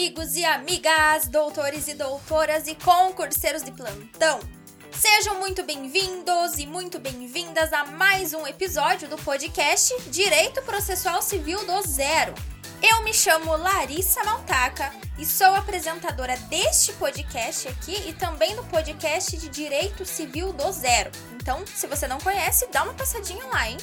amigos e amigas, doutores e doutoras e concurseiros de plantão. Sejam muito bem-vindos e muito bem-vindas a mais um episódio do podcast Direito Processual Civil do Zero. Eu me chamo Larissa Maltaca e sou apresentadora deste podcast aqui e também do podcast de Direito Civil do Zero. Então, se você não conhece, dá uma passadinha lá, hein?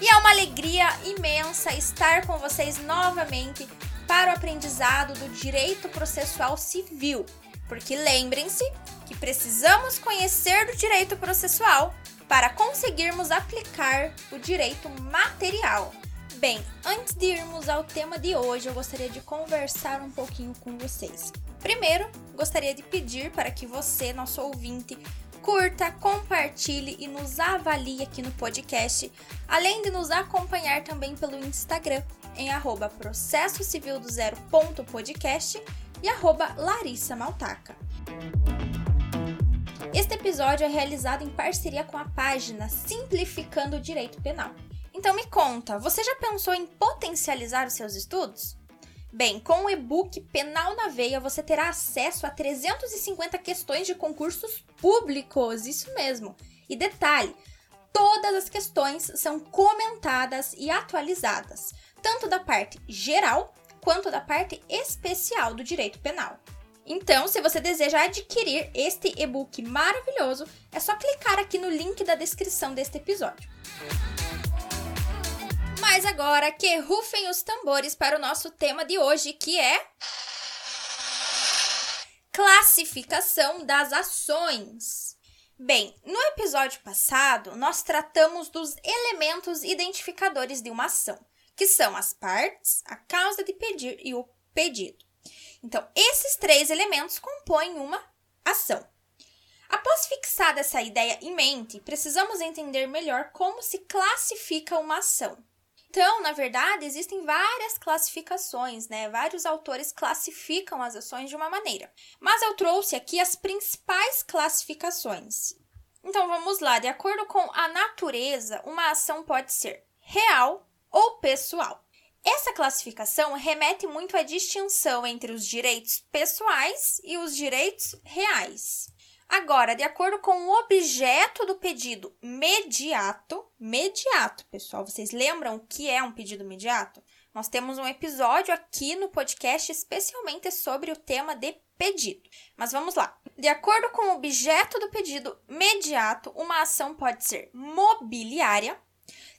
E é uma alegria imensa estar com vocês novamente para o aprendizado do direito processual civil. Porque lembrem-se que precisamos conhecer do direito processual para conseguirmos aplicar o direito material. Bem, antes de irmos ao tema de hoje, eu gostaria de conversar um pouquinho com vocês. Primeiro, gostaria de pedir para que você, nosso ouvinte, curta, compartilhe e nos avalie aqui no podcast, além de nos acompanhar também pelo Instagram em arroba processo civil do zero ponto podcast e arroba Larissa Maltaca. Este episódio é realizado em parceria com a página Simplificando o Direito Penal. Então me conta, você já pensou em potencializar os seus estudos? Bem, com o e-book Penal na Veia, você terá acesso a 350 questões de concursos públicos, isso mesmo. E detalhe, todas as questões são comentadas e atualizadas, tanto da parte geral quanto da parte especial do direito penal. Então, se você deseja adquirir este e-book maravilhoso, é só clicar aqui no link da descrição deste episódio. Mas agora que rufem os tambores para o nosso tema de hoje, que é classificação das ações. Bem, no episódio passado, nós tratamos dos elementos identificadores de uma ação, que são as partes, a causa de pedir e o pedido. Então, esses três elementos compõem uma ação. Após fixada essa ideia em mente, precisamos entender melhor como se classifica uma ação. Então, na verdade, existem várias classificações, né? Vários autores classificam as ações de uma maneira. Mas eu trouxe aqui as principais classificações. Então, vamos lá. De acordo com a natureza, uma ação pode ser real ou pessoal. Essa classificação remete muito à distinção entre os direitos pessoais e os direitos reais. Agora, de acordo com o objeto do pedido mediato, mediato, pessoal, vocês lembram o que é um pedido mediato? Nós temos um episódio aqui no podcast especialmente sobre o tema de pedido. Mas vamos lá. De acordo com o objeto do pedido mediato, uma ação pode ser mobiliária,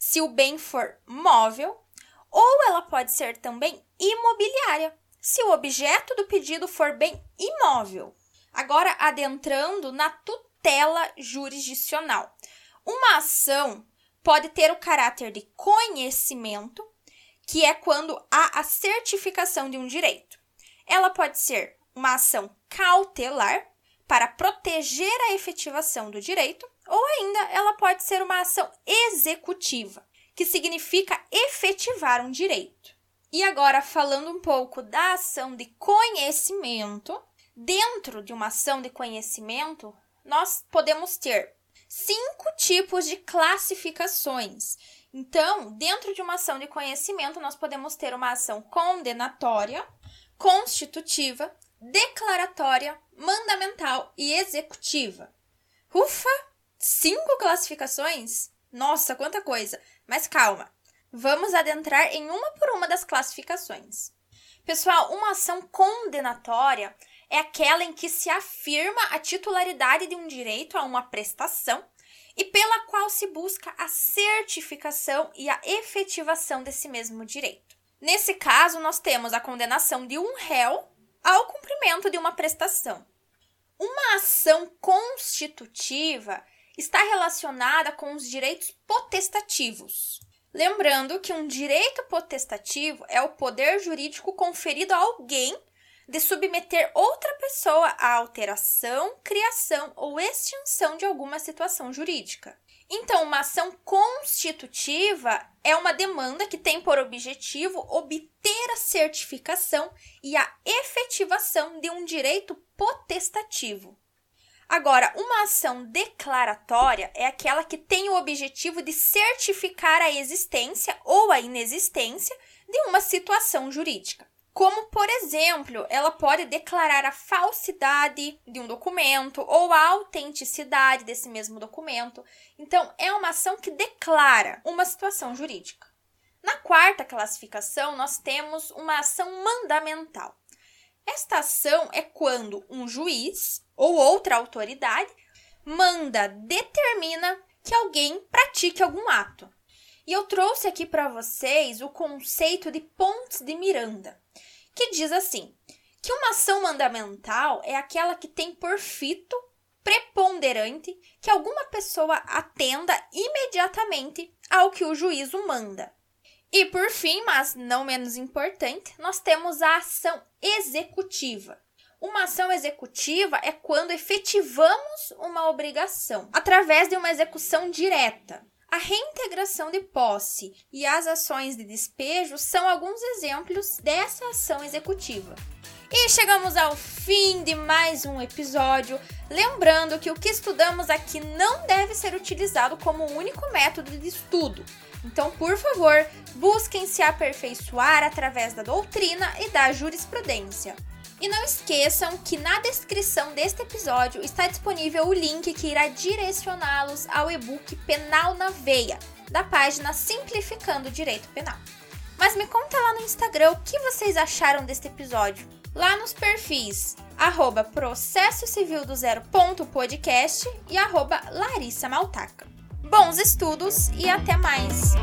se o bem for móvel, ou ela pode ser também imobiliária, se o objeto do pedido for bem imóvel. Agora, adentrando na tutela jurisdicional. Uma ação pode ter o caráter de conhecimento, que é quando há a certificação de um direito. Ela pode ser uma ação cautelar, para proteger a efetivação do direito, ou ainda ela pode ser uma ação executiva, que significa efetivar um direito. E agora, falando um pouco da ação de conhecimento, Dentro de uma ação de conhecimento, nós podemos ter cinco tipos de classificações. Então, dentro de uma ação de conhecimento, nós podemos ter uma ação condenatória, constitutiva, declaratória, mandamental e executiva. Ufa! Cinco classificações? Nossa, quanta coisa! Mas calma, vamos adentrar em uma por uma das classificações. Pessoal, uma ação condenatória é aquela em que se afirma a titularidade de um direito a uma prestação e pela qual se busca a certificação e a efetivação desse mesmo direito. Nesse caso, nós temos a condenação de um réu ao cumprimento de uma prestação. Uma ação constitutiva está relacionada com os direitos potestativos. Lembrando que um direito potestativo é o poder jurídico conferido a alguém de submeter outra pessoa à alteração, criação ou extinção de alguma situação jurídica. Então, uma ação constitutiva é uma demanda que tem por objetivo obter a certificação e a efetivação de um direito potestativo. Agora, uma ação declaratória é aquela que tem o objetivo de certificar a existência ou a inexistência de uma situação jurídica. como, por exemplo, ela pode declarar a falsidade de um documento ou a autenticidade desse mesmo documento. Então, é uma ação que declara uma situação jurídica. Na quarta classificação, nós temos uma ação mandamental. Esta ação é quando um juiz ou outra autoridade manda, determina que alguém pratique algum ato. E eu trouxe aqui para vocês o conceito de Pontes de Miranda, que diz assim: que uma ação mandamental é aquela que tem por fito preponderante que alguma pessoa atenda imediatamente ao que o juízo manda. E por fim, mas não menos importante, nós temos a ação executiva. Uma ação executiva é quando efetivamos uma obrigação através de uma execução direta. A reintegração de posse e as ações de despejo são alguns exemplos dessa ação executiva. E chegamos ao fim de mais um episódio. Lembrando que o que estudamos aqui não deve ser utilizado como único método de estudo. Então, por favor, busquem se aperfeiçoar através da doutrina e da jurisprudência. E não esqueçam que na descrição deste episódio está disponível o link que irá direcioná-los ao e-book Penal na Veia, da página Simplificando o Direito Penal. Mas me conta lá no Instagram o que vocês acharam deste episódio. Lá nos perfis arroba processo civil do zero ponto podcast e arroba Larissa Maltaca. Bons estudos e até mais!